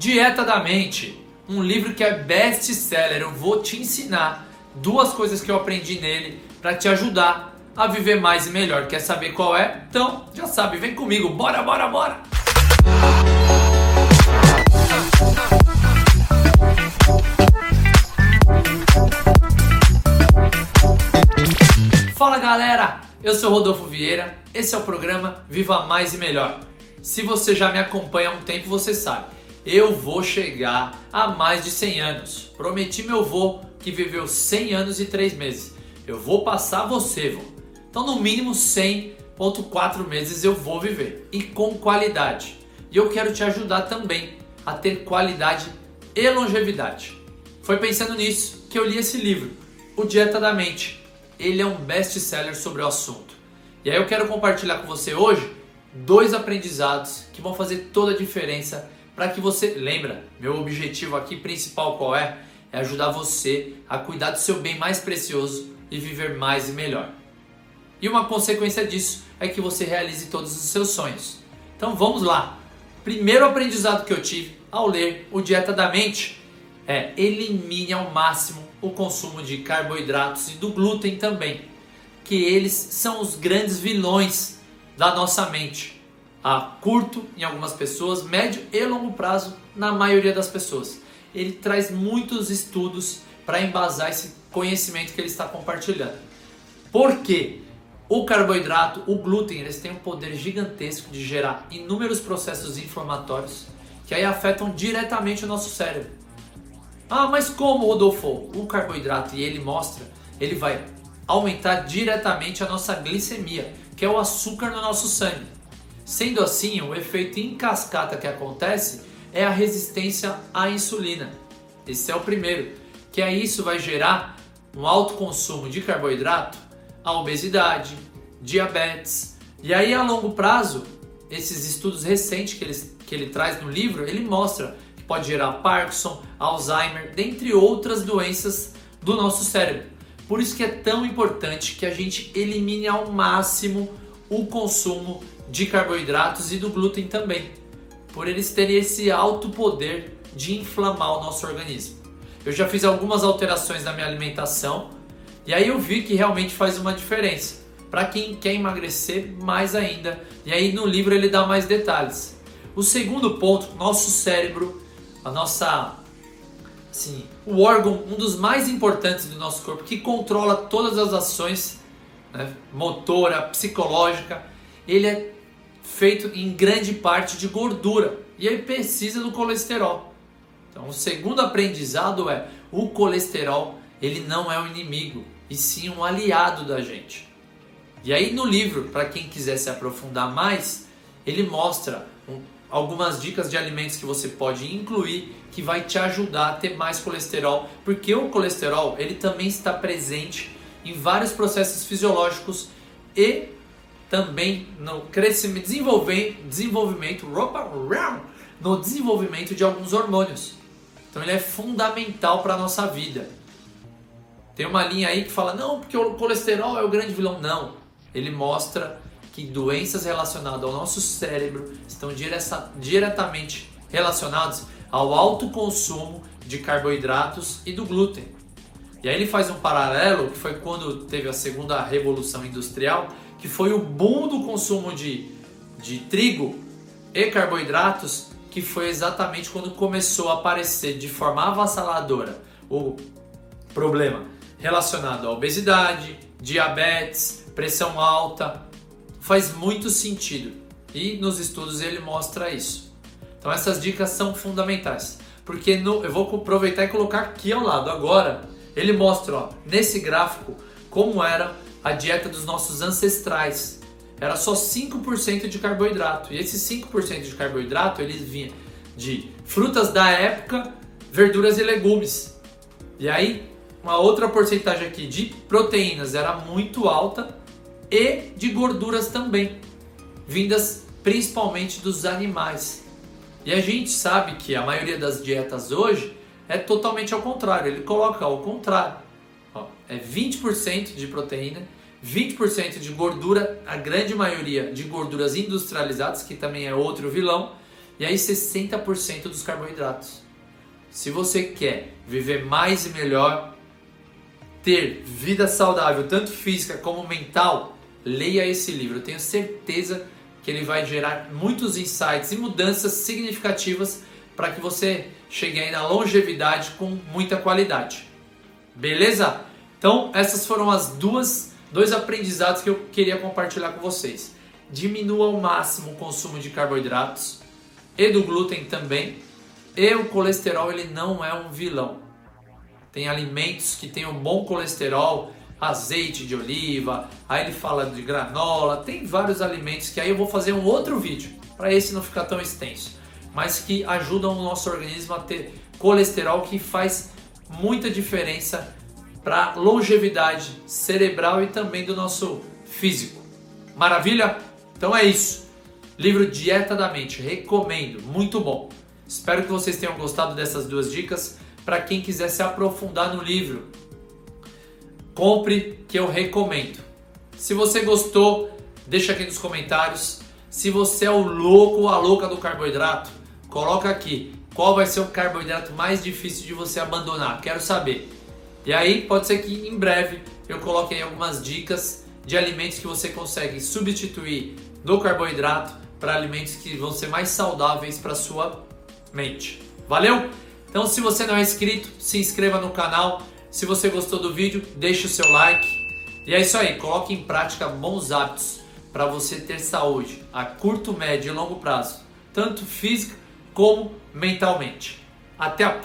Dieta da Mente, um livro que é best-seller. Eu vou te ensinar duas coisas que eu aprendi nele para te ajudar a viver mais e melhor. Quer saber qual é? Então, já sabe, vem comigo. Bora, bora, bora. Fala galera, eu sou Rodolfo Vieira, esse é o programa Viva Mais e Melhor. Se você já me acompanha há um tempo, você sabe eu vou chegar a mais de 100 anos. Prometi meu vô que viveu 100 anos e 3 meses. Eu vou passar você, vô. Então, no mínimo 100.4 meses eu vou viver e com qualidade. E eu quero te ajudar também a ter qualidade e longevidade. Foi pensando nisso que eu li esse livro, O Dieta da Mente. Ele é um best-seller sobre o assunto. E aí eu quero compartilhar com você hoje dois aprendizados que vão fazer toda a diferença para que você, lembra, meu objetivo aqui principal qual é? É ajudar você a cuidar do seu bem mais precioso e viver mais e melhor. E uma consequência disso é que você realize todos os seus sonhos. Então vamos lá. Primeiro aprendizado que eu tive ao ler o Dieta da Mente é elimine ao máximo o consumo de carboidratos e do glúten também, que eles são os grandes vilões da nossa mente a curto em algumas pessoas, médio e longo prazo na maioria das pessoas. Ele traz muitos estudos para embasar esse conhecimento que ele está compartilhando. Por quê? O carboidrato, o glúten, eles têm um poder gigantesco de gerar inúmeros processos inflamatórios que aí afetam diretamente o nosso cérebro. Ah, mas como, Rodolfo? O carboidrato, e ele mostra, ele vai aumentar diretamente a nossa glicemia, que é o açúcar no nosso sangue. Sendo assim, o efeito em cascata que acontece é a resistência à insulina. Esse é o primeiro, que aí isso vai gerar um alto consumo de carboidrato, a obesidade, diabetes. E aí a longo prazo, esses estudos recentes que ele, que ele traz no livro, ele mostra que pode gerar Parkinson, Alzheimer, dentre outras doenças do nosso cérebro. Por isso que é tão importante que a gente elimine ao máximo o consumo de carboidratos e do glúten também, por eles terem esse alto poder de inflamar o nosso organismo. Eu já fiz algumas alterações na minha alimentação e aí eu vi que realmente faz uma diferença para quem quer emagrecer mais ainda. E aí no livro ele dá mais detalhes. O segundo ponto, nosso cérebro, a nossa assim, o órgão, um dos mais importantes do nosso corpo que controla todas as ações né, motora, psicológica, ele é feito em grande parte de gordura e ele precisa do colesterol. Então, o segundo aprendizado é o colesterol, ele não é um inimigo, e sim um aliado da gente. E aí no livro, para quem quiser se aprofundar mais, ele mostra um, algumas dicas de alimentos que você pode incluir que vai te ajudar a ter mais colesterol, porque o colesterol, ele também está presente em vários processos fisiológicos e também no crescimento, desenvolvimento, desenvolvimento, no desenvolvimento de alguns hormônios. Então ele é fundamental para a nossa vida. Tem uma linha aí que fala, não, porque o colesterol é o grande vilão. Não. Ele mostra que doenças relacionadas ao nosso cérebro estão diretamente relacionadas ao alto consumo de carboidratos e do glúten. E aí ele faz um paralelo que foi quando teve a segunda revolução industrial, que foi o boom do consumo de, de trigo e carboidratos, que foi exatamente quando começou a aparecer de forma avassaladora o problema relacionado à obesidade, diabetes, pressão alta. Faz muito sentido e nos estudos ele mostra isso. Então essas dicas são fundamentais, porque no, eu vou aproveitar e colocar aqui ao lado agora. Ele mostra ó, nesse gráfico como era a dieta dos nossos ancestrais. Era só 5% de carboidrato. E esse 5% de carboidrato eles vinha de frutas da época, verduras e legumes. E aí, uma outra porcentagem aqui de proteínas era muito alta e de gorduras também, vindas principalmente dos animais. E a gente sabe que a maioria das dietas hoje é totalmente ao contrário, ele coloca ao contrário. Ó, é 20% de proteína, 20% de gordura, a grande maioria de gorduras industrializadas, que também é outro vilão, e aí 60% dos carboidratos. Se você quer viver mais e melhor, ter vida saudável, tanto física como mental, leia esse livro. Eu tenho certeza que ele vai gerar muitos insights e mudanças significativas para que você chegue aí na longevidade com muita qualidade. Beleza? Então, essas foram as duas dois aprendizados que eu queria compartilhar com vocês. Diminua ao máximo o consumo de carboidratos e do glúten também. E o colesterol ele não é um vilão. Tem alimentos que têm um bom colesterol, azeite de oliva, aí ele fala de granola, tem vários alimentos que aí eu vou fazer um outro vídeo para esse não ficar tão extenso, mas que ajudam o nosso organismo a ter colesterol que faz muita diferença para longevidade cerebral e também do nosso físico. Maravilha? Então é isso. Livro Dieta da Mente, recomendo, muito bom. Espero que vocês tenham gostado dessas duas dicas. Para quem quiser se aprofundar no livro, compre que eu recomendo. Se você gostou, deixa aqui nos comentários. Se você é o louco ou a louca do carboidrato, coloca aqui qual vai ser o carboidrato mais difícil de você abandonar. Quero saber. E aí pode ser que em breve eu coloque aí algumas dicas de alimentos que você consegue substituir do carboidrato para alimentos que vão ser mais saudáveis para sua mente. Valeu? Então, se você não é inscrito, se inscreva no canal. Se você gostou do vídeo, deixe o seu like. E é isso aí, coloque em prática bons hábitos para você ter saúde a curto, médio e longo prazo, tanto física como mentalmente. Até a próxima!